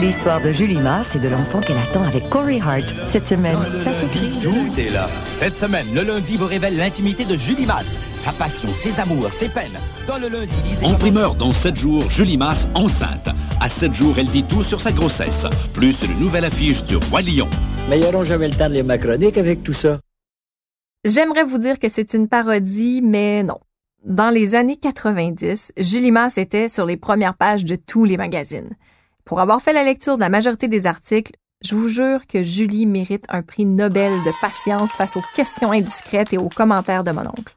L'histoire de Julie Masse et de l'enfant qu'elle attend avec Corey Hart cette semaine. Ça s'écrit. Tout est là. Cette semaine, le lundi vous révèle l'intimité de Julie Masse, sa passion, ses amours, ses peines. Dans le lundi, lisez... En primeur, dans 7 jours, Julie Masse enceinte. À 7 jours, elle dit tout sur sa grossesse. Plus une nouvelle affiche du Roi Lion. Mais ils n'auront jamais le temps de les macroniques avec tout ça. J'aimerais vous dire que c'est une parodie, mais non. Dans les années 90, Julie Masse était sur les premières pages de tous les magazines. Pour avoir fait la lecture de la majorité des articles, je vous jure que Julie mérite un prix Nobel de patience face aux questions indiscrètes et aux commentaires de mon oncle.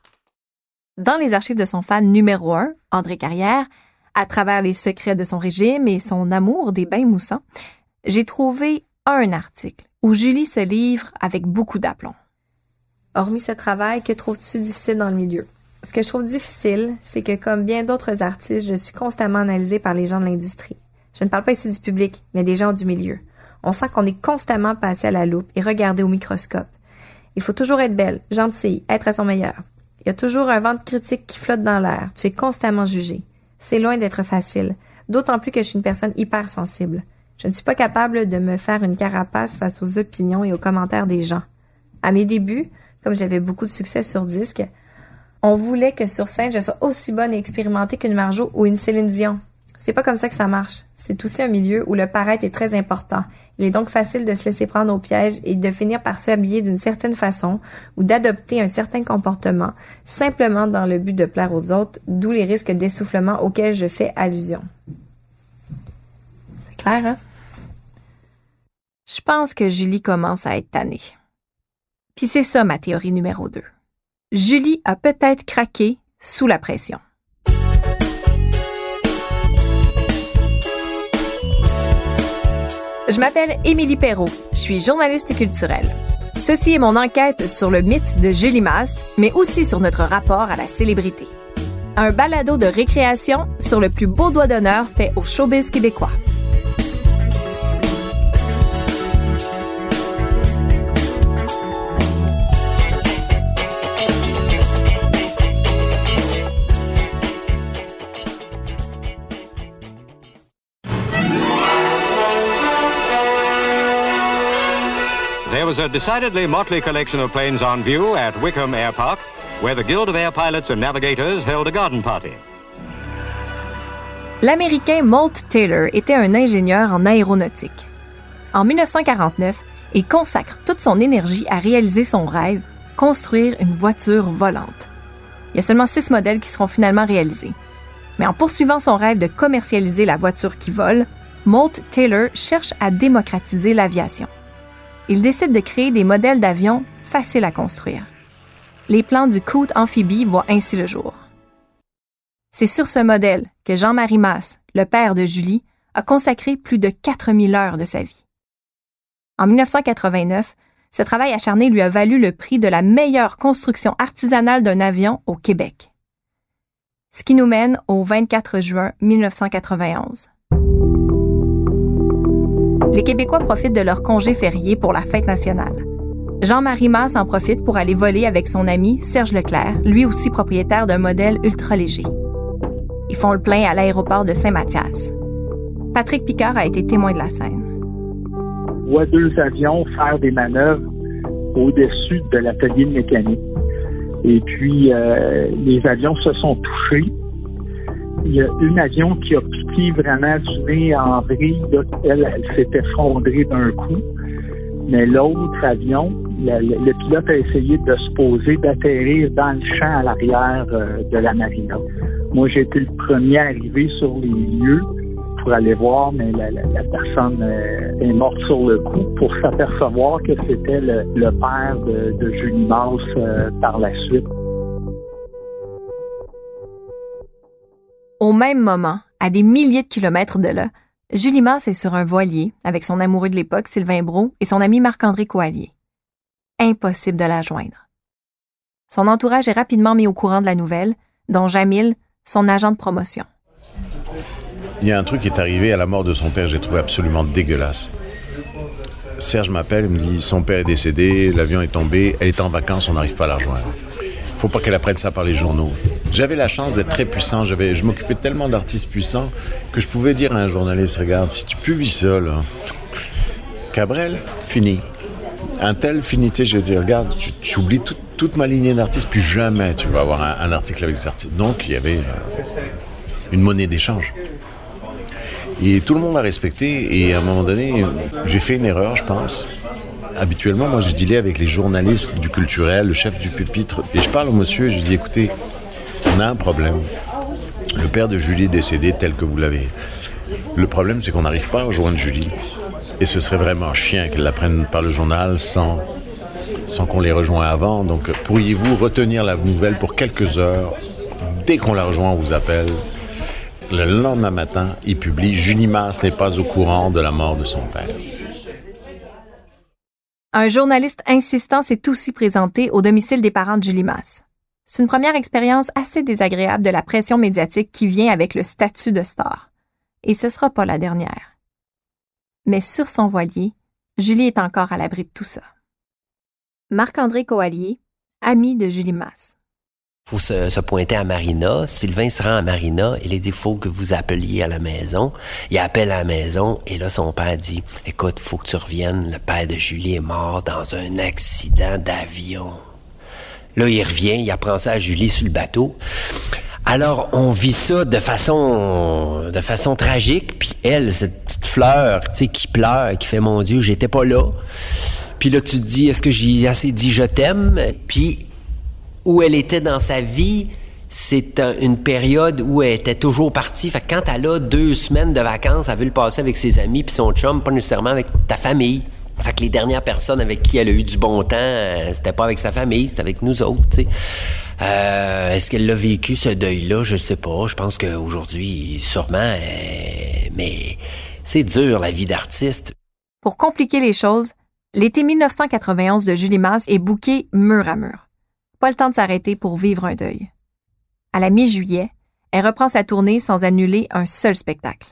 Dans les archives de son fan numéro un, André Carrière, à travers les secrets de son régime et son amour des bains moussants, j'ai trouvé un article où Julie se livre avec beaucoup d'aplomb. Hormis ce travail, que trouves-tu difficile dans le milieu? Ce que je trouve difficile, c'est que comme bien d'autres artistes, je suis constamment analysée par les gens de l'industrie. Je ne parle pas ici du public, mais des gens du milieu. On sent qu'on est constamment passé à la loupe et regardé au microscope. Il faut toujours être belle, gentille, être à son meilleur. Il y a toujours un vent de critique qui flotte dans l'air. Tu es constamment jugé. C'est loin d'être facile, d'autant plus que je suis une personne hypersensible. Je ne suis pas capable de me faire une carapace face aux opinions et aux commentaires des gens. À mes débuts, comme j'avais beaucoup de succès sur disque, on voulait que sur scène je sois aussi bonne et expérimentée qu'une Marjo ou une Céline Dion. C'est pas comme ça que ça marche. C'est aussi un milieu où le paraître est très important. Il est donc facile de se laisser prendre au piège et de finir par s'habiller d'une certaine façon ou d'adopter un certain comportement simplement dans le but de plaire aux autres, d'où les risques d'essoufflement auxquels je fais allusion. C'est clair, hein? Je pense que Julie commence à être tannée. Puis c'est ça ma théorie numéro 2. Julie a peut-être craqué sous la pression. Je m'appelle Émilie Perrault. Je suis journaliste culturelle. Ceci est mon enquête sur le mythe de Julie Masse, mais aussi sur notre rapport à la célébrité. Un balado de récréation sur le plus beau doigt d'honneur fait au showbiz québécois. A decidedly motley collection of planes on view at Wickham Air where the Guild of Air Pilots and Navigators held a garden party. L'Américain Moult Taylor était un ingénieur en aéronautique. En 1949, il consacre toute son énergie à réaliser son rêve, construire une voiture volante. Il y a seulement six modèles qui seront finalement réalisés. Mais en poursuivant son rêve de commercialiser la voiture qui vole, Moult Taylor cherche à démocratiser l'aviation il décide de créer des modèles d'avions faciles à construire. Les plans du Coot Amphibie voient ainsi le jour. C'est sur ce modèle que Jean-Marie Masse, le père de Julie, a consacré plus de 4000 heures de sa vie. En 1989, ce travail acharné lui a valu le prix de la meilleure construction artisanale d'un avion au Québec. Ce qui nous mène au 24 juin 1991 les Québécois profitent de leur congé férié pour la fête nationale. Jean-Marie Masse en profite pour aller voler avec son ami Serge Leclerc, lui aussi propriétaire d'un modèle ultra léger. Ils font le plein à l'aéroport de Saint-Mathias. Patrick Picard a été témoin de la scène. On voit deux avions faire des manœuvres au-dessus de l'atelier de mécanique. Et puis, euh, les avions se sont touchés. Il y a une avion qui a piqué vraiment du nez en vrille. Elle, elle s'est effondrée d'un coup. Mais l'autre avion, le, pilote a essayé de se poser, d'atterrir dans le champ à l'arrière euh, de la marina. Moi, j'ai été le premier à arriver sur les lieux pour aller voir, mais la, personne euh, est morte sur le coup pour s'apercevoir que c'était le, père de, Julie Mars euh, par la suite. Au même moment, à des milliers de kilomètres de là, Julie Mars est sur un voilier avec son amoureux de l'époque, Sylvain Brault, et son ami Marc-André Coallier. Impossible de la joindre. Son entourage est rapidement mis au courant de la nouvelle, dont Jamil, son agent de promotion. Il y a un truc qui est arrivé à la mort de son père, j'ai trouvé absolument dégueulasse. Serge m'appelle, il me dit son père est décédé, l'avion est tombé, elle est en vacances, on n'arrive pas à la rejoindre. Faut pas qu'elle apprenne ça par les journaux. J'avais la chance d'être très puissant, je m'occupais tellement d'artistes puissants que je pouvais dire à un journaliste, regarde, si tu publies là, Cabrel, fini. Un tel finité, je dire, regarde, tu, oublies toute ma lignée d'artistes, puis jamais tu vas avoir un, article avec ces artistes. Donc, il y avait euh, une monnaie d'échange. Et tout le monde a respecté. Et à un moment donné, j'ai fait une erreur, je pense. Habituellement, moi, je dealais avec les journalistes du culturel, le chef du pupitre. Et je parle au monsieur et je dis, écoutez, on a un problème. Le père de Julie est décédé tel que vous l'avez. Le problème, c'est qu'on n'arrive pas à rejoindre Julie. Et ce serait vraiment chien qu'elle la prenne par le journal sans, sans qu'on les rejoigne avant. Donc, pourriez-vous retenir la nouvelle pour quelques heures? Dès qu'on la rejoint, on vous appelle. Le lendemain matin, il publie Julie Masse n'est pas au courant de la mort de son père. Un journaliste insistant s'est aussi présenté au domicile des parents de Julie Masse. C'est une première expérience assez désagréable de la pression médiatique qui vient avec le statut de star. Et ce sera pas la dernière. Mais sur son voilier, Julie est encore à l'abri de tout ça. Marc-André Coallier, ami de Julie Masse faut se, pointer à Marina. Sylvain se rend à Marina. Il dit, faut que vous appeliez à la maison. Il appelle à la maison et là, son père dit, écoute, faut que tu reviennes. Le père de Julie est mort dans un accident d'avion. Là, il revient, il apprend ça à Julie sur le bateau. Alors, on vit ça de façon, de façon tragique. Puis elle, cette petite fleur, qui pleure, qui fait, mon Dieu, j'étais pas là. Puis là, tu te dis, est-ce que j'ai assez dit je t'aime? Puis où elle était dans sa vie, c'est une période où elle était toujours partie. Fait que quand elle a deux semaines de vacances, elle veut le passer avec ses amis puis son chum, pas nécessairement avec ta famille. Fait que les dernières personnes avec qui elle a eu du bon temps, euh, c'était pas avec sa famille, c'était avec nous autres, tu sais. Euh, est-ce qu'elle l'a vécu, ce deuil-là? Je sais pas. Je pense qu'aujourd'hui, sûrement, euh, mais c'est dur, la vie d'artiste. Pour compliquer les choses, l'été 1991 de Julie Masse est bouqué mur à mur pas le temps de s'arrêter pour vivre un deuil. À la mi-juillet, elle reprend sa tournée sans annuler un seul spectacle.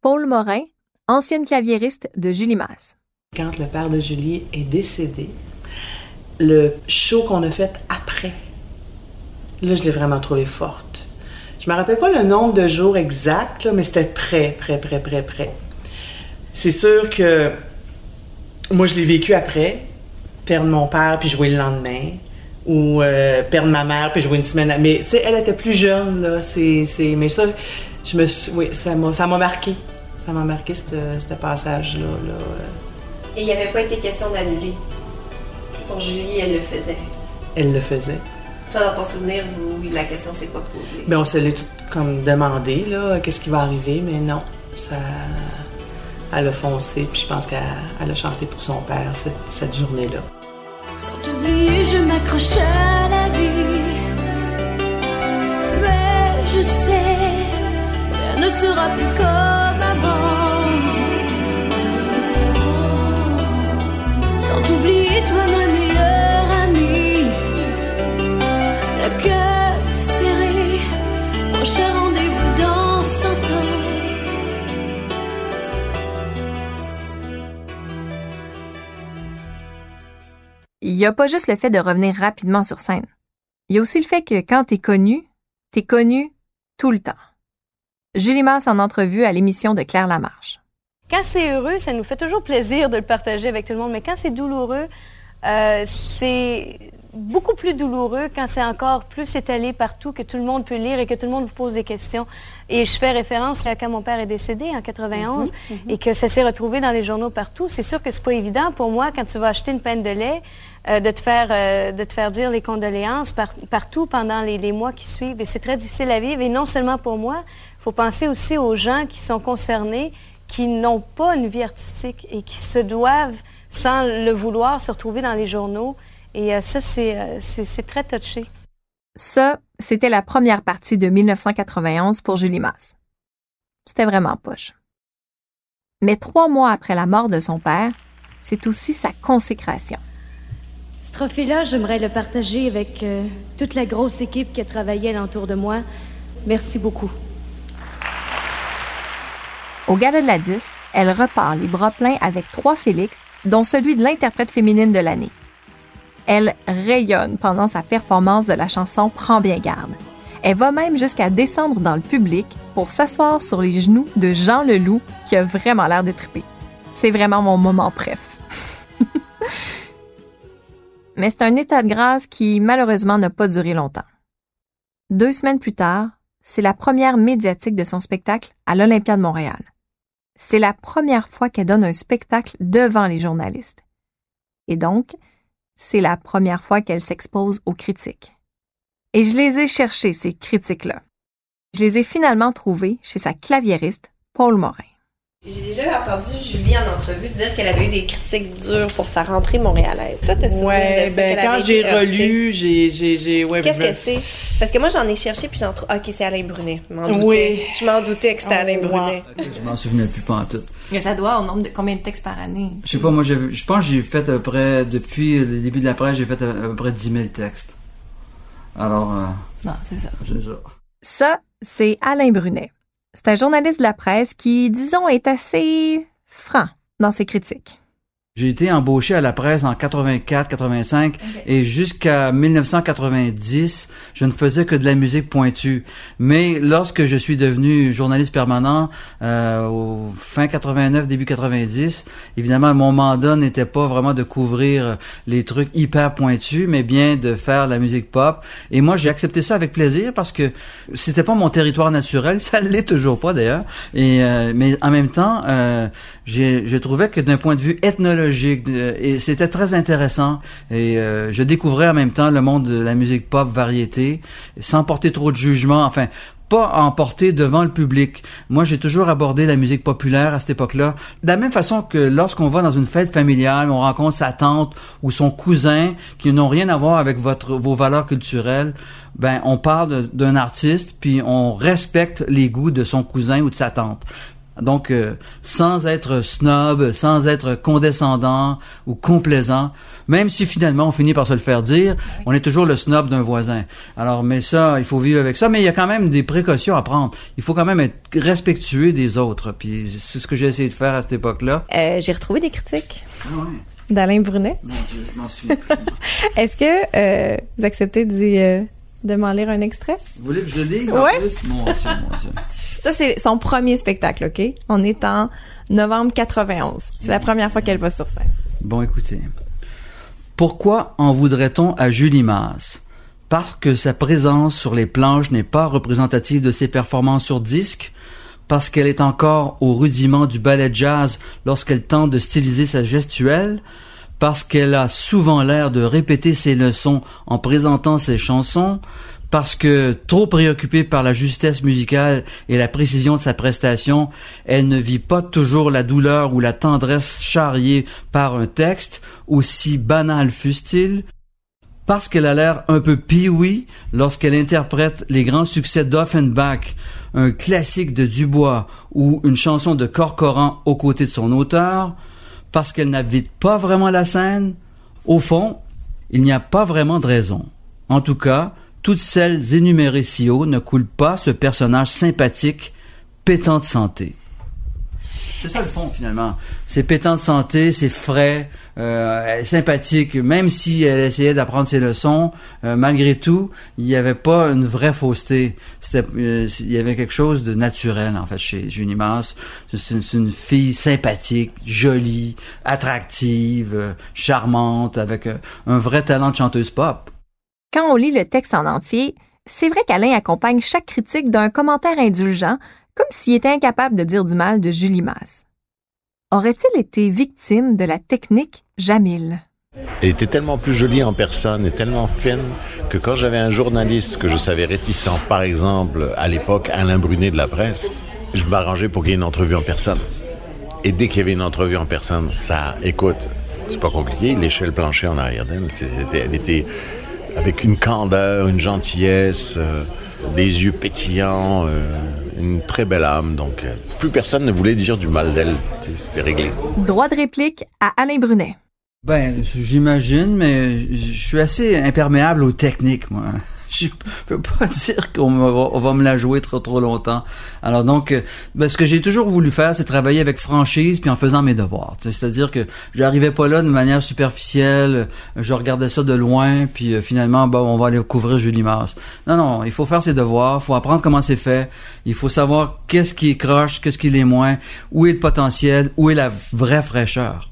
Paul Morin, ancienne claviériste de Julie Masse. Quand le père de Julie est décédé, le show qu'on a fait après, là, je l'ai vraiment trouvé forte. Je me rappelle pas le nombre de jours exact, mais c'était prêt, prêt, prêt, prêt, prêt. C'est sûr que moi, je l'ai vécu après, perdre mon père puis jouer le lendemain ou euh, perdre ma mère puis jouer une semaine. Mais tu sais, elle était plus jeune là. C'est, mais ça, je me oui, ça m'a, ça m'a marqué. Ça m'a marqué ce passage là. là. Et il n'y avait pas été question d'annuler. Pour Julie, elle le faisait. Elle le faisait. Toi, dans ton souvenir, vous, la question s'est pas posée. Ben, on se l'est tout comme demandé là, qu'est-ce qui va arriver, mais non, ça. Elle a foncé, puis je pense qu'elle a chanté pour son père cette, cette journée-là. Sans t'oublier, je m'accroche à la vie. Mais je sais, rien ne sera plus comme avant. Sans t'oublier, toi, ma meilleure n'y a pas juste le fait de revenir rapidement sur scène. Il y a aussi le fait que quand t'es connu, t'es connu tout le temps. Julie Masse en entrevue à l'émission de Claire Lamarche. Quand c'est heureux, ça nous fait toujours plaisir de le partager avec tout le monde, mais quand c'est douloureux, euh, c'est beaucoup plus douloureux quand c'est encore plus étalé partout, que tout le monde peut lire et que tout le monde vous pose des questions. Et je fais référence à quand mon père est décédé en 91 Mhm, mhm. et que ça s'est retrouvé dans les journaux partout. C'est sûr que c'est pas évident pour moi quand tu vas acheter une peine de lait euh, de te faire euh, de te faire dire les condoléances par- partout pendant les, les mois qui suivent. Et c'est très difficile à vivre. Et non seulement pour moi, il faut penser aussi aux gens qui sont concernés, qui n'ont pas une vie artistique et qui se doivent, sans le vouloir, se retrouver dans les journaux. Et euh, ça, c'est euh, c'est très touché. Ça, c'était la première partie de 1991 pour Julie Masse. C'était vraiment poche. Mais trois mois après la mort de son père, c'est aussi sa consécration. Ce trophée-là, j'aimerais le partager avec euh, toute la grosse équipe qui a travaillé alentour de moi. Merci beaucoup. Au gala de la disque, elle repart les bras pleins avec trois Félix, dont celui de l'interprète féminine de l'année. Elle rayonne pendant sa performance de la chanson Prends bien garde. Elle va même jusqu'à descendre dans le public pour s'asseoir sur les genoux de Jean Leloup, qui a vraiment l'air de triper. C'est vraiment mon moment préf. Mais c'est un état de grâce qui, malheureusement, n'a pas duré longtemps. Deux semaines plus tard, c'est la première médiatique de son spectacle à l'Olympia de Montréal. C'est la première fois qu'elle donne un spectacle devant les journalistes. Et donc, c'est la première fois qu'elle s'expose aux critiques. Et je les ai cherchés, ces critiques-là. Je les ai finalement trouvés chez sa claviériste, Paul Morin. J'ai déjà entendu Julie en entrevue dire qu'elle avait eu des critiques dures pour sa rentrée montréalaise. Toi, te souviens Ouais, de ça? ben, quand j'ai relu, j'ai, j'ai, j'ai, ouais, Qu'est-ce ben, que c'est? Parce que moi, j'en ai cherché, puis j'en trouve... OK, c'est Alain Brunet. Je m'en doutais. Oui. Je m'en doutais que c'était Alain Brunet. Je m'en souvenais plus pas en tout. Mais ça doit au nombre de combien de textes par année? Je sais pas, moi, j'ai- je pense que j'ai fait à peu près, depuis le début de la presse, j'ai fait à, à peu près 10 000 textes. Alors, euh, Non, c'est ça. c'est ça. Ça, c'est Alain Brunet. C'est un journaliste de la presse qui, disons, est assez franc dans ses critiques. J'ai été embauché à la presse en 84-85 et jusqu'à 1990, je ne faisais que de la musique pointue. Mais lorsque je suis devenu journaliste permanent euh, au fin 89, début 90, évidemment mon mandat n'était pas vraiment de couvrir les trucs hyper pointus, mais bien de faire la musique pop. Et moi j'ai accepté ça avec plaisir parce que c'était pas mon territoire naturel, ça l'est toujours pas d'ailleurs. Et euh, mais en même temps, euh, j'ai- je trouvais que d'un point de vue ethnologique, de- et c'était très intéressant. Et euh, je découvrais en même temps le monde de la musique pop variété, sans porter trop de jugement. Enfin, pas emporter devant le public. Moi, j'ai toujours abordé la musique populaire à cette époque-là. De la même façon que lorsqu'on va dans une fête familiale, on rencontre sa tante ou son cousin qui n'ont rien à voir avec votre, vos valeurs culturelles, ben, on parle d'un artiste puis on respecte les goûts de son cousin ou de sa tante. Donc, euh, sans être snob, sans être condescendant ou complaisant, même si finalement on finit par se le faire dire, on est toujours le snob d'un voisin. Alors, mais ça, il faut vivre avec ça, mais il y a quand même des précautions à prendre. Il faut quand même être respectueux des autres, puis c'est ce que j'ai essayé de faire à cette époque-là. Euh, j'ai retrouvé des critiques. D'Alain Brunet. Je m'en souviens. Est-ce que euh, vous acceptez d'y, euh, de m'en lire un extrait? Vous voulez que je lise en Ouais. plus? Mon Dieu, mon Dieu. Ça, c'est son premier spectacle, OK? On est en novembre 91. C'est la première fois qu'elle va sur scène. Bon, écoutez. Pourquoi en voudrait-on à Julie Masse? Parce que sa présence sur les planches n'est pas représentative de ses performances sur disque? Parce qu'elle est encore au rudiment du ballet jazz lorsqu'elle tente de styliser sa gestuelle? Parce qu'elle a souvent l'air de répéter ses leçons en présentant ses chansons? parce que trop préoccupée par la justesse musicale et la précision de sa prestation, elle ne vit pas toujours la douleur ou la tendresse charriée par un texte, aussi banal fût-il, parce qu'elle a l'air un peu pioui lorsqu'elle interprète les grands succès d'Offenbach, un classique de Dubois ou une chanson de Corcoran aux côtés de son auteur, parce qu'elle n'habite pas vraiment la scène, au fond, il n'y a pas vraiment de raison. En tout cas, toutes celles énumérées si haut ne coulent pas ce personnage sympathique, pétant de santé. C'est ça le fond finalement. C'est pétant de santé, c'est frais, euh, sympathique. Même si elle essayait d'apprendre ses leçons, euh, malgré tout, il n'y avait pas une vraie fausseté. C'était, euh, il y avait quelque chose de naturel en fait chez Julie Masse. C'est une, fille sympathique, jolie, attractive, charmante, avec euh, un vrai talent de chanteuse pop. Quand on lit le texte en entier, c'est vrai qu'Alain accompagne chaque critique d'un commentaire indulgent, comme s'il était incapable de dire du mal de Julie Masse. Aurait-il été victime de la technique Jamil? Elle était tellement plus jolie en personne et tellement fine que quand j'avais un journaliste que je savais réticent, par exemple, à l'époque, Alain Brunet de la presse, je m'arrangeais pour qu'il y ait une entrevue en personne. Et dès qu'il y avait une entrevue en personne, ça, écoute, c'est pas compliqué, l'échelle planchée en arrière d'elle, elle était avec une candeur, une gentillesse, euh, des yeux pétillants, euh, une très belle âme. Donc, euh, plus personne ne voulait dire du mal d'elle. C'était réglé. Droit de réplique à Alain Brunet. Ben, j'imagine, mais je suis assez imperméable aux techniques, moi. Je peux pas dire qu'on va, me la jouer trop trop longtemps. Alors donc, ben, ce que j'ai toujours voulu faire, c'est travailler avec franchise puis en faisant mes devoirs. C'est-à-dire que j'arrivais pas là de manière superficielle, je regardais ça de loin, puis finalement, bon, on va aller couvrir Julie Mars. Non, non, il faut faire ses devoirs, il faut apprendre comment c'est fait, il faut savoir qu'est-ce qui est croche, qu'est-ce qui l'est moins, où est le potentiel, où est la vraie fraîcheur.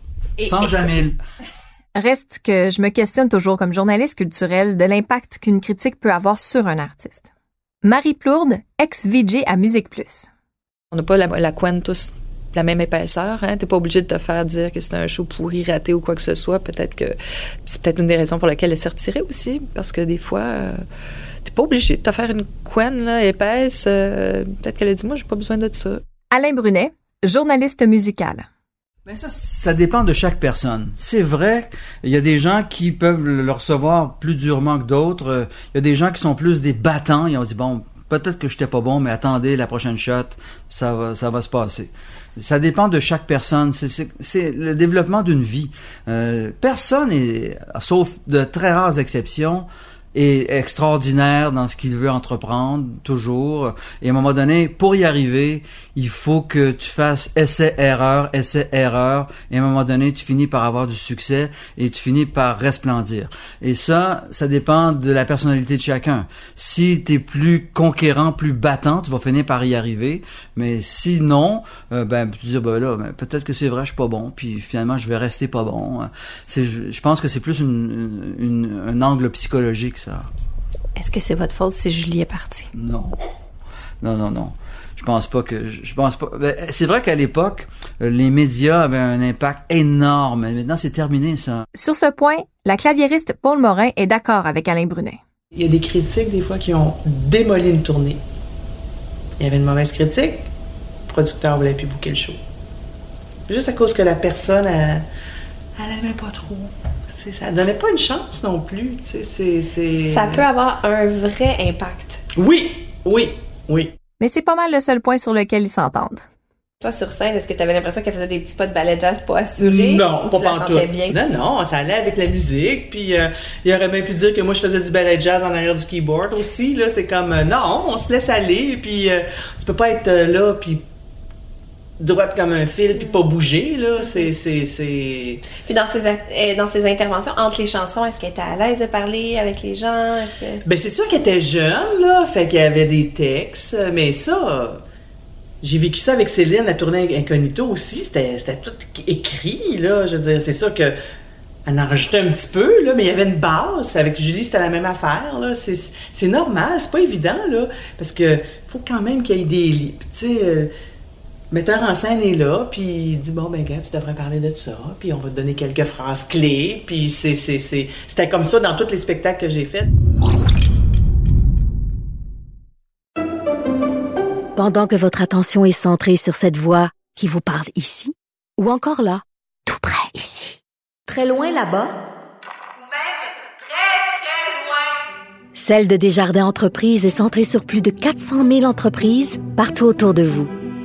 Sans jamais. Reste que je me questionne toujours comme journaliste culturel de l'impact qu'une critique peut avoir sur un artiste. Marie Plourde, ex-VJ à Musique Plus. On n'a pas la, la couenne tous de la même épaisseur. Hein? T'es pas obligé de te faire dire que c'est un show pourri, raté ou quoi que ce soit. Peut-être que c'est peut-être une des raisons pour lesquelles elle s'est retirée aussi, parce que des fois, euh, t'es pas obligé de te faire une couenne là, épaisse. euh, peut-être qu'elle a dit, moi, j'ai pas besoin de ça. Alain Brunet, journaliste musical. Mais ça, ça dépend de chaque personne. C'est vrai, il y a des gens qui peuvent le recevoir plus durement que d'autres. Euh, Il y a des gens qui sont plus des battants. Ils ont dit bon, peut-être que j'étais pas bon, mais attendez la prochaine shot, ça va, ça va se passer. Ça dépend de chaque personne. C'est- le développement d'une vie. Euh, personne sauf de très rares exceptions, est extraordinaire dans ce qu'il veut entreprendre, toujours. Et à un moment donné, pour y arriver, il faut que tu fasses essai-erreur, essai-erreur. Et à un moment donné, tu finis par avoir du succès et tu finis par resplendir. Et ça, ça dépend de la personnalité de chacun. Si tu es plus conquérant, plus battant, tu vas finir par y arriver. Mais sinon, euh, ben, tu dis, ben là, ben, peut-être que c'est vrai, je suis pas bon. Puis finalement, je vais rester pas bon. Je pense que c'est plus une, une- un angle psychologique, ça. Est-ce que c'est votre faute si Julie est partie? Non. Non, non, non. Je pense pas que je pense pas. ben, C'est vrai qu'à l'époque, euh, les médias avaient un impact énorme. Maintenant, c'est terminé ça. Sur ce point, la claviériste Paul Morin est d'accord avec Alain Brunet. Il y a des critiques, des fois, qui ont démoli une tournée. Il y avait une mauvaise critique, le producteur voulait plus bouquer le show. Juste à cause que la personne, elle, elle aimait pas trop. C'est- ça donnait pas une chance non plus. c'est- c'est- Ça peut avoir un vrai impact. Oui, oui, oui. Mais c'est pas mal le seul point sur lequel ils s'entendent. Toi, sur scène, est-ce que tu avais l'impression qu'elle faisait des petits pas de ballet jazz pas assurés? Non, ou pas tu la sentais bien? Non, non, ça allait avec la musique. Puis euh, il aurait bien pu dire que moi je faisais du ballet jazz en arrière du keyboard aussi. Là, c'est comme euh, non, on se laisse aller. Puis euh, tu peux pas être euh, là puis droite comme un fil puis pas bouger là. C'est c'est c'est. Puis dans ses, euh, dans ses interventions, entre les chansons, est-ce qu'elle était à l'aise de parler avec les gens? Est-ce que... Ben c'est sûr qu'elle était jeune là, fait qu'il y avait des textes, mais ça. J'ai vécu ça avec Céline, la tournée Incognito aussi, c'était c'était tout écrit, là. Je veux dire, c'est sûr que elle en rajoutait un petit peu, là, mais il y avait une base. Avec Julie, c'était la même affaire, là. C'est c'est normal, c'est pas évident, là, parce que faut quand même qu'il y ait des. Tu sais, euh, metteur en scène est là, puis il dit Bon, ben, gars, tu devrais parler de ça, puis on va te donner quelques phrases clés, puis c'est- c'est- c'est- c'était comme ça dans tous les spectacles que j'ai faits. Pendant que votre attention est centrée sur cette voix qui vous parle ici, ou encore là, tout près ici, très loin là-bas, Celle de Desjardins Entreprises est centrée sur plus de 400 000 entreprises partout autour de vous.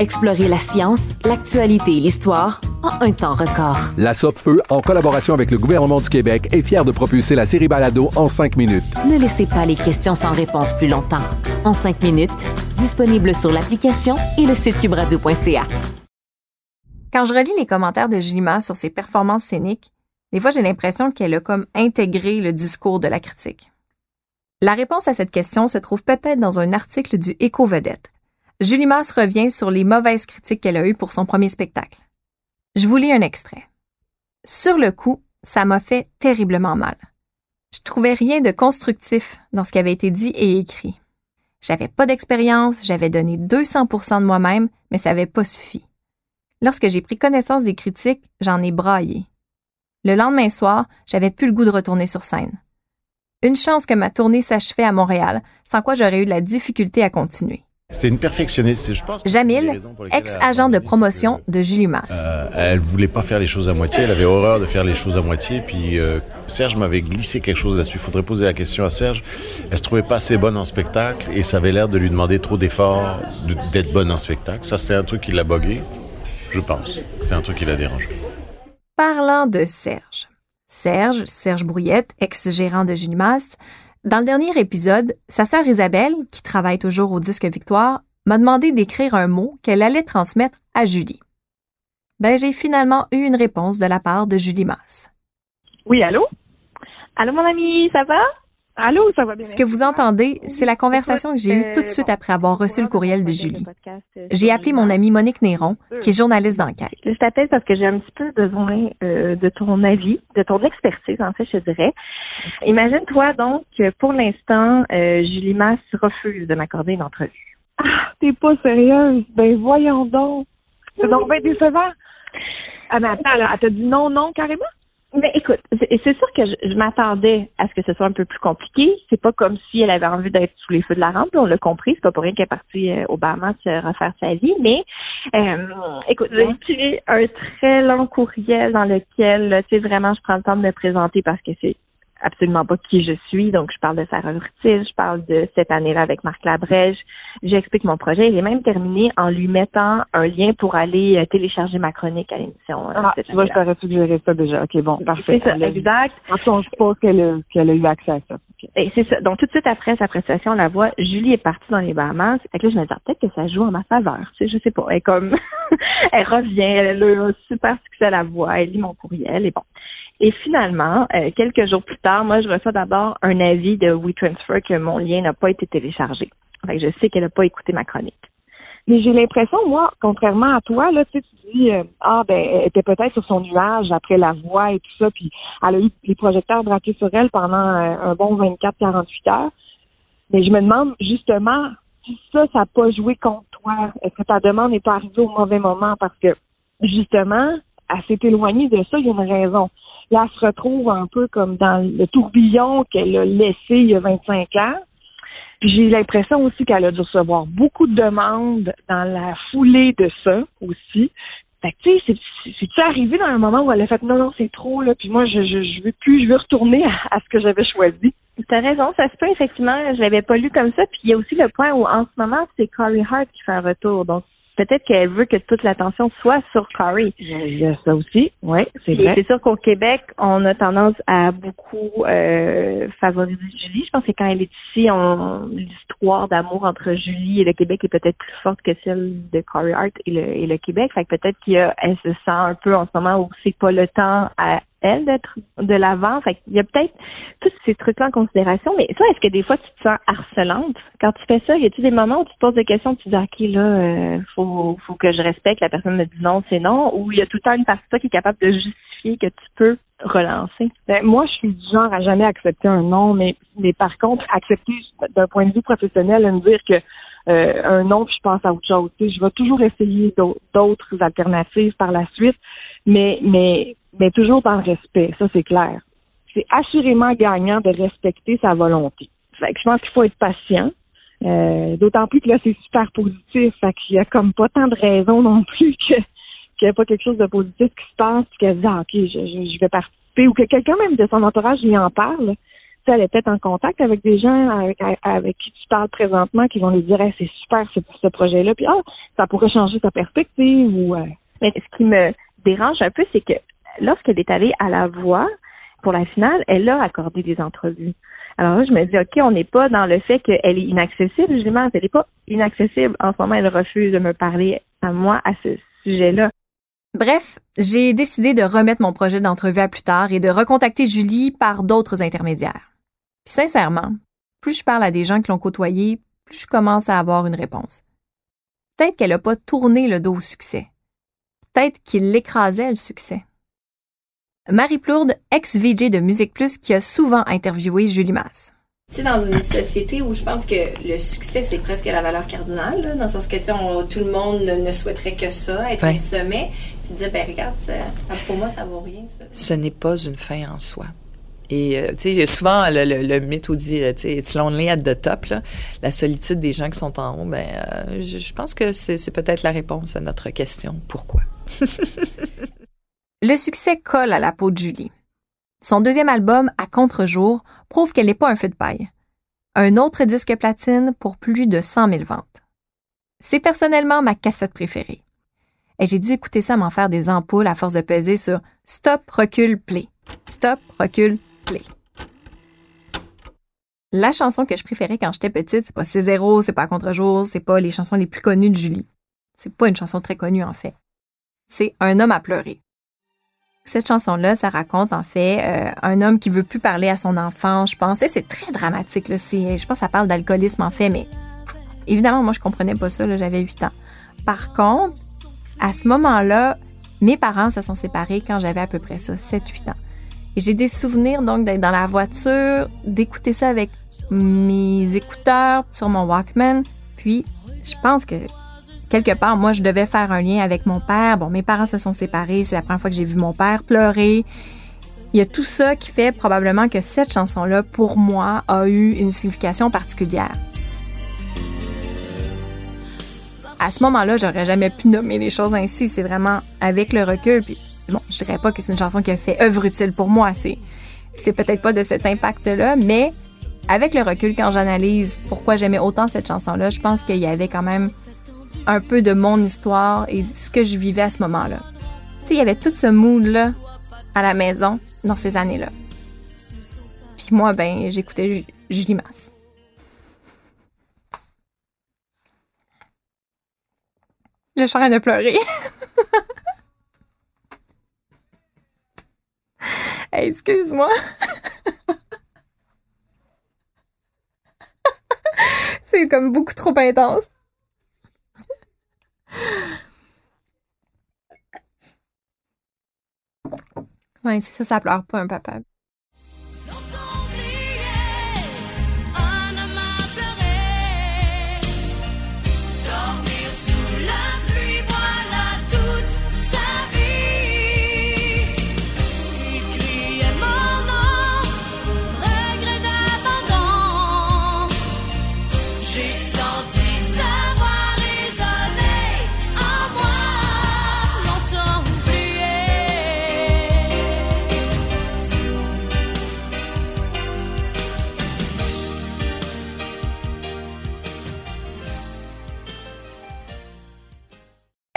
Explorez la science, l'actualité et l'histoire en un temps record. La Feu, en collaboration avec le gouvernement du Québec, est fière de propulser la série Balado en cinq minutes. Ne laissez pas les questions sans réponse plus longtemps. En cinq minutes, disponible sur l'application et le site cubradio.ca. Quand je relis les commentaires de Julie sur ses performances scéniques, des fois j'ai l'impression qu'elle a comme intégré le discours de la critique. La réponse à cette question se trouve peut-être dans un article du Éco-Vedette, Julie Masse revient sur les mauvaises critiques qu'elle a eues pour son premier spectacle. Je vous lis un extrait. Sur le coup, ça m'a fait terriblement mal. Je trouvais rien de constructif dans ce qui avait été dit et écrit. J'avais pas d'expérience, j'avais donné 200% de moi-même, mais ça n'avait pas suffi. Lorsque j'ai pris connaissance des critiques, j'en ai braillé. Le lendemain soir, j'avais plus le goût de retourner sur scène. Une chance que ma tournée s'achevait à Montréal, sans quoi j'aurais eu de la difficulté à continuer. C'était une perfectionniste, je pense. Jamil, ex-agent de promotion de Julie Masse. Euh, elle voulait pas faire les choses à moitié, elle avait horreur de faire les choses à moitié. Puis euh, Serge m'avait glissé quelque chose là-dessus. Il faudrait poser la question à Serge. Elle se trouvait pas assez bonne en spectacle et ça avait l'air de lui demander trop d'efforts d'être bonne en spectacle. Ça, c'est un truc qui l'a bogué, je pense. C'est un truc qui la dérange. Parlant de Serge. Serge, Serge Brouillette, ex-gérant de Julie Masse, dans le dernier épisode, sa sœur Isabelle, qui travaille toujours au disque Victoire, m'a demandé d'écrire un mot qu'elle allait transmettre à Julie. Ben, j'ai finalement eu une réponse de la part de Julie Masse. Oui, allô? Allô, mon ami, ça va? Allô, ça va bien? Ce que vous entendez, c'est la conversation que j'ai eue tout de suite après avoir reçu le courriel de Julie. J'ai appelé mon amie Monique Néron, qui est journaliste d'enquête. Je t'appelle parce que j'ai un petit peu besoin euh, de ton avis, de ton expertise, en fait, je dirais. Imagine-toi donc que pour l'instant, euh, Julie Masse refuse de m'accorder une entrevue. Ah, t'es pas sérieuse? Ben voyons donc. C'est donc bien décevant. Ah, mais attends, là, elle t'a dit non, non, carrément? Mais écoute, c'est sûr que je, m'attendais à ce que ce soit un peu plus compliqué. C'est pas comme si elle avait envie d'être sous les feux de la rampe. On l'a compris. C'est pas pour rien qu'elle est partie euh, au Bahamas se refaire sa vie. Mais euh, écoute, j'ai écrit un très long courriel dans lequel, tu sais, vraiment, je prends le temps de me présenter parce que c'est absolument pas qui je suis. Donc, je parle de Sarah Urtil, je parle de cette année-là avec Marc Labrège. J'explique mon projet. J'ai même terminé en lui mettant un lien pour aller euh, télécharger ma chronique à l'émission. Euh, ah, tu vois, je t'aurais suggéré ça déjà. OK, bon, parfait. C'est ça, exact. Je suppose qu'elle a, qu'elle a eu accès à ça. Et c'est ça. Donc, tout de suite après sa prestation, on la voit, Julie est partie dans les Bahamas. Fait que là, je me dis, ah, peut-être que ça joue en ma faveur. Tu sais, je sais pas. Elle comme, elle revient, elle a un super succès à la voix, elle lit mon courriel et bon. Et finalement, euh, quelques jours plus tard, moi, je reçois d'abord un avis de WeTransfer que mon lien n'a pas été téléchargé. Fait je sais qu'elle n'a pas écouté ma chronique. Mais j'ai l'impression, moi, contrairement à toi, là, tu dis, euh, ah, ben, elle était peut-être sur son nuage après la voix et tout ça, puis elle a eu les projecteurs braqués sur elle pendant euh, un, bon 24-48 heures. Mais je me demande, justement, si ça, ça n'a pas joué contre toi? Est-ce que ta demande n'est pas arrivée au mauvais moment? Parce que, justement, elle s'est éloignée de ça, il y a une raison. Là, elle se retrouve un peu comme dans le tourbillon qu'elle a laissé il y a 25 ans. Puis j'ai l'impression aussi qu'elle a dû recevoir beaucoup de demandes dans la foulée de ça aussi. Fait que tu sais, c'est-tu arrivé dans un moment où elle a fait non, non, c'est trop, là, puis moi je, je, je veux plus, je veux retourner à, ce que j'avais choisi. T'as raison, ça se peut effectivement, je l'avais pas lu comme ça. Puis il y a aussi le point où en ce moment, c'est Corey Hart qui fait un retour. Donc peut-être qu'elle veut que toute l'attention soit sur Corey. Il y a ça aussi, oui, c'est vrai. C'est sûr qu'au Québec, on a tendance à beaucoup euh, favoriser Julie. Je pense que quand elle est ici, l'histoire d'amour entre Julie et le Québec est peut-être plus forte que celle de Corey Hart et le, et le Québec. Fait que peut-être qu'elle se sent un peu en ce moment où c'est pas le temps à elle d'être de l'avant. Fait il y a peut-être tous ces trucs-là en considération. Mais toi, est-ce que des fois tu te sens harcelante? Quand tu fais ça? Y a-t-il des moments où tu te poses des questions, tu dis ok là, euh, faut faut que je respecte la personne me dit non, c'est non, ou il y a tout le temps une partie de toi qui est capable de justifier que tu peux relancer? Ben, moi, je suis du genre à jamais accepter un non, mais mais par contre, accepter d'un point de vue professionnel, me dire que euh, un nom, puis je passe à autre chose. Tu je vais toujours essayer d'au- d'autres alternatives par la suite, mais, mais, mais toujours dans le respect, ça c'est clair. C'est assurément gagnant de respecter sa volonté. Fait que je pense qu'il faut être patient. Euh, D'autant plus que là, c'est super positif. Fait qu'il y a comme pas tant de raisons non plus que qu'il n'y a pas quelque chose de positif qui se passe, puis qu'elle dit, ah, OK, je, je vais participer, ou que quelqu'un même de son entourage lui en parle. Tu est peut-être en contact avec des gens avec, avec qui tu parles présentement qui vont lui dire, Hey, c'est super ce, ce projet-là, puis ah, ça pourrait changer ta perspective, ou... euh, Mais ce qui me dérange un peu, c'est que lorsqu'elle est allée à la voix pour la finale, elle a accordé des entrevues. Alors là, je me dis, OK, on n'est pas dans le fait qu'elle est inaccessible, justement. Elle n'est pas inaccessible. En ce moment, elle refuse de me parler à moi à ce sujet-là. Bref, j'ai décidé de remettre mon projet d'entrevue à plus tard et de recontacter Julie par d'autres intermédiaires. Puis sincèrement, plus je parle à des gens qui l'ont côtoyé, plus je commence à avoir une réponse. Peut-être qu'elle n'a pas tourné le dos au succès. Peut-être qu'il l'écrasait le succès. Marie Plourde, ex-VJ de Musique Plus, qui a souvent interviewé Julie Masse. Tu sais, dans une société où je pense que le succès, c'est presque la valeur cardinale, là, dans le sens que, on- tout le monde ne, ne souhaiterait que ça, être Ouais. au sommet, puis dire, ben regarde, ça- pour moi, ça vaut rien, ça. Ce n'est pas une fin en soi. Et euh, tu sais, souvent le, mythe où dit, euh, tu sais, it's lonely at the top, là. la solitude des gens qui sont en haut. Ben, euh, je, pense que c'est peut-être la réponse à notre question. Pourquoi? Le succès colle à la peau de Julie. Son deuxième album, À contre-jour, prouve qu'elle n'est pas un feu de paille. Un autre disque platine pour plus de 100 000 ventes. C'est personnellement ma cassette préférée. Et j'ai dû écouter ça m'en faire des ampoules à force de peser sur Stop, recule, play. Stop, recule, La chanson que je préférais quand j'étais petite, c'est pas C'est zéro, c'est pas contre-jour, c'est pas les chansons les plus connues de Julie. C'est pas une chanson très connue en fait. C'est Un homme à pleurer. Cette chanson-là, ça raconte en fait euh, un homme qui veut plus parler à son enfant, je pense. Et C'est très dramatique. Là. Je pense que ça parle d'alcoolisme en fait, mais évidemment, moi, je comprenais pas ça. J'avais 8 ans. Par contre, à ce moment-là, mes parents se sont séparés quand j'avais à peu près ça, 7-8 ans. J'ai des souvenirs donc d'être dans la voiture, d'écouter ça avec mes écouteurs sur mon Walkman. Puis, je pense que quelque part, moi, je devais faire un lien avec mon père. Bon, mes parents se sont séparés. C'est la première fois que j'ai vu mon père pleurer. Il y a tout ça qui fait probablement que cette chanson-là, pour moi, a eu une signification particulière. À ce moment-là, j'aurais jamais pu nommer les choses ainsi. C'est vraiment avec le recul. Puis, bon, je dirais pas que c'est une chanson qui a fait œuvre utile pour moi. C'est, peut-être pas de cet impact-là, mais avec le recul, quand j'analyse pourquoi j'aimais autant cette chanson-là, je pense qu'il y avait quand même un peu de mon histoire et de ce que je vivais à ce moment-là. Tu il y avait tout ce mood-là à la maison dans ces années-là. Puis moi, ben, j'écoutais Ju- Julie Masse. Le chien de pleurer. Excuse-moi. C'est comme beaucoup trop intense. Ouais, c'est ça, ça pleure pas un papa.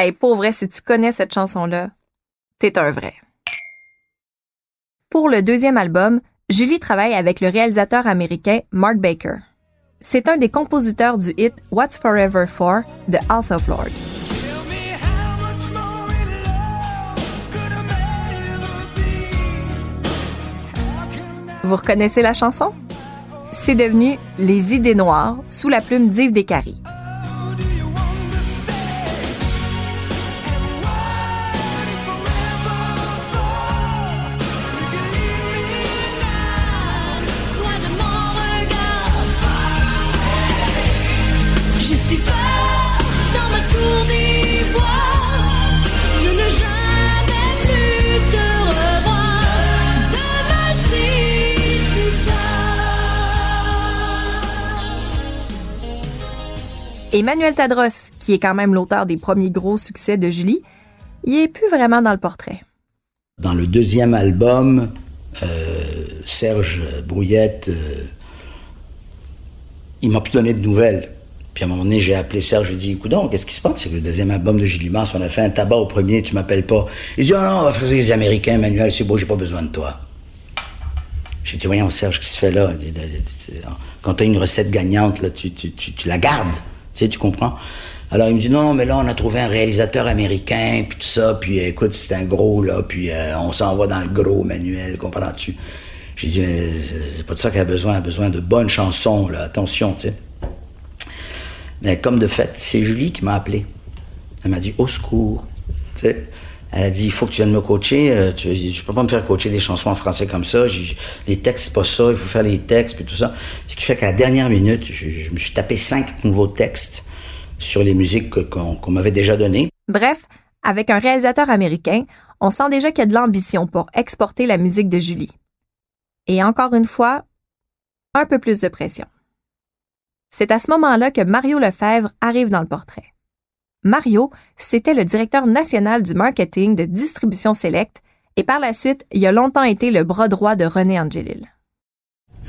Hey, pour vrai, si tu connais cette chanson-là, t'es un vrai. Pour le deuxième album, Julie travaille avec le réalisateur américain Mark Baker. C'est un des compositeurs du hit What's Forever For de House of Lord. Vous reconnaissez la chanson? C'est devenu Les idées noires sous la plume d'Yves Descaries. Emmanuel Tadros, qui est quand même l'auteur des premiers gros succès de Julie, il est plus vraiment dans le portrait. Dans le deuxième album, euh, Serge Brouillette, euh, il m'a plus donné de nouvelles. Puis à un moment donné, j'ai appelé Serge, je lui ai dit, qu'est-ce qui se passe? C'est que le deuxième album de Julie Mars, on a fait un tabac au premier, tu m'appelles pas. Il dit, oh non, on va faire les Américains, Emmanuel, c'est beau, j'ai pas besoin de toi. J'ai dit, voyons Serge, qu'est-ce que tu fais là? Quand tu as une recette gagnante, là, tu, la gardes, tu sais, tu comprends? Alors il me dit non, mais là on a trouvé un réalisateur américain, puis tout ça, puis écoute, c'est un gros là, puis euh, on s'en va dans le gros manuel, comprends-tu? J'ai dit, c'est pas de ça qu'elle a besoin, elle a besoin de bonnes chansons, là, attention, tu sais. Mais comme de fait, c'est Julie qui m'a appelé. Elle m'a dit au secours, tu sais. Elle a dit, il faut que tu viennes me coacher. Euh, tu, je peux pas me faire coacher des chansons en français comme ça. les textes, c'est pas ça. Il faut faire les textes, puis tout ça. Ce qui fait qu'à la dernière minute, je, me suis tapé cinq nouveaux textes sur les musiques qu'on m'avait déjà données. Bref, avec un réalisateur américain, on sent déjà qu'il y a de l'ambition pour exporter la musique de Julie. Et encore une fois, un peu plus de pression. C'est à ce moment-là que Mario Lefebvre arrive dans le portrait. Mario, c'était le directeur national du marketing de Distribution Select et par la suite, il a longtemps été le bras droit de René Angelil.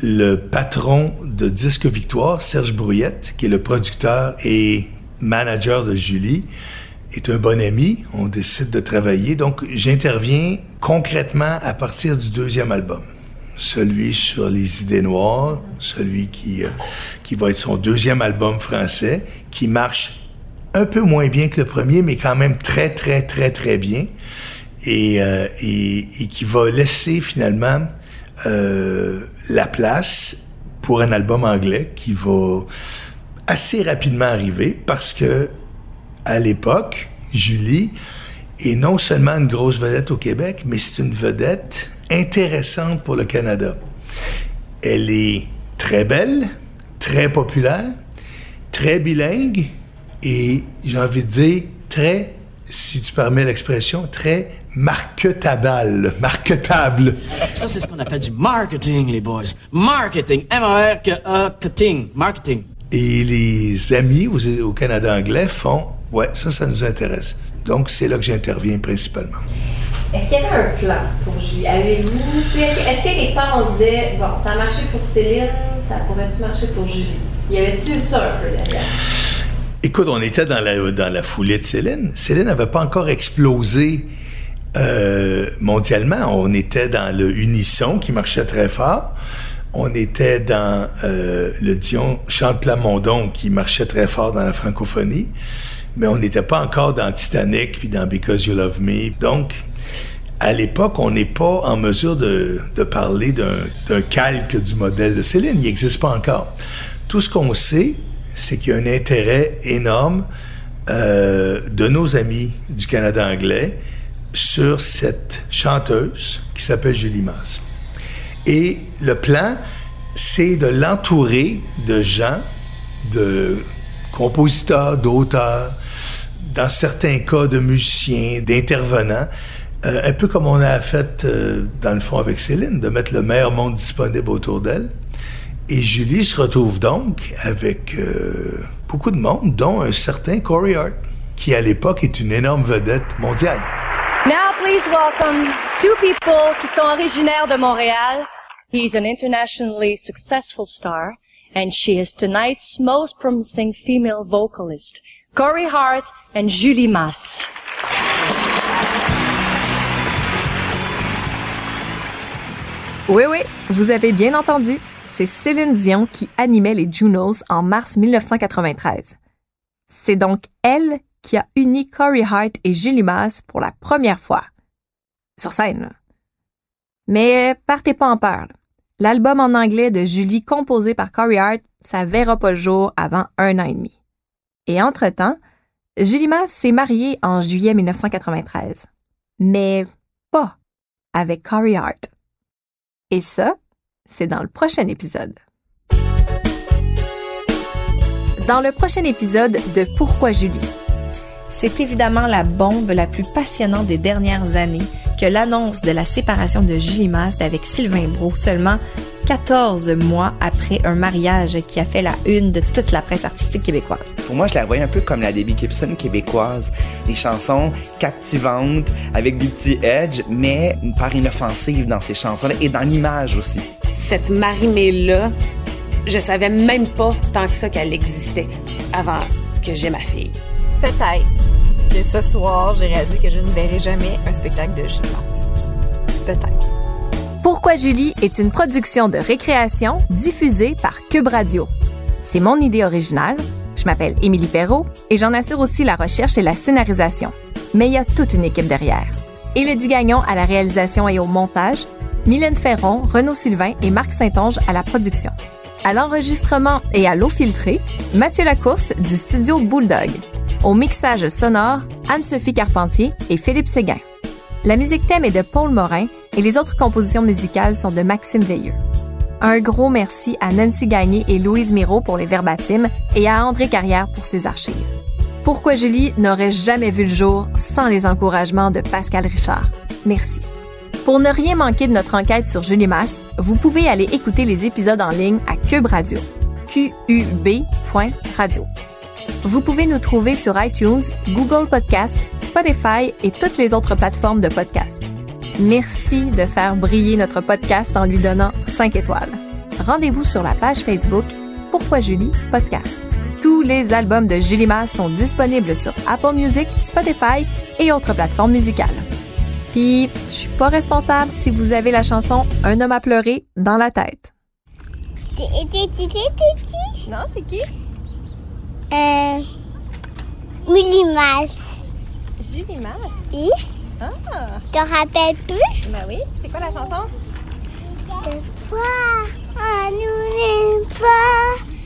Le patron de Disque Victoire, Serge Brouillette, qui est le producteur et manager de Julie, est un bon ami. On décide de travailler. Donc, j'interviens concrètement à partir du deuxième album. Celui sur les idées noires, celui qui, euh, va être son deuxième album français, qui marche un peu moins bien que le premier, mais quand même très, très, très, très bien. Et, euh, qui va laisser finalement euh, la place pour un album anglais qui va assez rapidement arriver parce que à l'époque, Julie est non seulement une grosse vedette au Québec, mais c'est une vedette intéressante pour le Canada. Elle est très belle, très populaire, très bilingue, et j'ai envie de dire très, si tu permets l'expression, très marketable, marketable. Ça, c'est ce qu'on appelle du marketing, les boys. Marketing, M-A-R-K-E-T-I-N-G, marketing. Et les amis au, Canada anglais font, ouais, ça, ça nous intéresse. Donc, c'est là que j'interviens principalement. Est-ce qu'il y avait un plan pour Julie? Avez-vous, est-ce que quelque part on se disait, bon, ça a marché pour Céline, ça pourrait-tu marcher pour Julie? Y avait-tu ça un peu derrière? Écoute, on était dans la, foulée de Céline. Céline n'avait pas encore explosé euh, mondialement. On était dans le unisson qui marchait très fort. On était dans euh, le Dion Chante Plamondon qui marchait très fort dans la francophonie. Mais on n'était pas encore dans Titanic puis dans Because You Love Me. Donc, à l'époque, on n'est pas en mesure de parler d'un calque du modèle de Céline. Il n'existe pas encore. Tout ce qu'on sait, c'est qu'il y a un intérêt énorme euh, de nos amis du Canada anglais sur cette chanteuse qui s'appelle Julie Masse. Et le plan, c'est de l'entourer de gens, de compositeurs, d'auteurs, dans certains cas de musiciens, d'intervenants, euh, un peu comme on a fait euh, dans le fond avec Céline, de mettre le meilleur monde disponible autour d'elle. Et Julie se retrouve donc avec euh, beaucoup de monde, dont un certain Corey Hart, qui à l'époque est une énorme vedette mondiale. Now please welcome two people qui sont originaires de Montréal. He's an internationally successful star, and she is tonight's most promising female vocalist, Corey Hart and Julie Mass. Oui, oui, vous avez bien entendu c'est Céline Dion qui animait les Junos en mars 1993. C'est donc elle qui a uni Corey Hart et Julie Masse pour la première fois. Sur scène. Mais partez pas en peur. L'album en anglais de Julie composé par Corey Hart, ça verra pas le jour avant un an et demi. Et entre-temps, Julie Masse s'est mariée en juillet 1993. Mais pas avec Corey Hart. Et ça, c'est dans le prochain épisode. Dans le prochain épisode de Pourquoi Julie? C'est évidemment la bombe la plus passionnante des dernières années que l'annonce de la séparation de Julie Mast avec Sylvain Brault seulement 14 mois après un mariage qui a fait la une de toute la presse artistique québécoise. Pour moi, je la voyais un peu comme la Debbie Gibson québécoise. Des chansons captivantes, avec des petits edges, mais une part inoffensive dans ces chansons-là et dans l'image aussi. Cette Marie-Mé-là, je savais même pas tant que ça qu'elle existait avant que j'ai ma fille. Peut-être que ce soir, j'ai réalisé que je ne verrai jamais un spectacle de Julie Mars. Peut-être. Pourquoi Julie est une production de récréation diffusée par Cube Radio. C'est mon idée originale. Je m'appelle Émilie Perrault et j'en assure aussi la recherche et la scénarisation. Mais il y a toute une équipe derrière. Élodie Gagnon à la réalisation et au montage, Mylène Ferron, Renaud Sylvain et Marc Saint-Onge à la production. À l'enregistrement et à l'eau filtrée, Mathieu Lacourse du studio Bulldog. Au mixage sonore, Anne-Sophie Carpentier et Philippe Séguin. La musique thème est de Paul Morin et les autres compositions musicales sont de Maxime Veilleux. Un gros merci à Nancy Gagné et Louise Miro pour les verbatims et à André Carrière pour ses archives. Pourquoi Julie n'aurait jamais vu le jour sans les encouragements de Pascal Richard? Merci. Pour ne rien manquer de notre enquête sur Julie Masse, vous pouvez aller écouter les épisodes en ligne à Cube Radio. qub.radio. Vous pouvez nous trouver sur iTunes, Google Podcast, Spotify et toutes les autres plateformes de podcast. Merci de faire briller notre podcast en lui donnant 5 étoiles. Rendez-vous sur la page Facebook Pourquoi Julie Podcast. Tous les albums de Julie Masse sont disponibles sur Apple Music, Spotify et autres plateformes musicales. Puis, je suis pas responsable si vous avez la chanson Un homme a pleuré dans la tête. Non, c'est qui? Euh. Willy Mas. Julie Masse? Oui? Ah! Tu te rappelles plus? Ben oui. C'est quoi la chanson? De toi, à nous n'aime pas.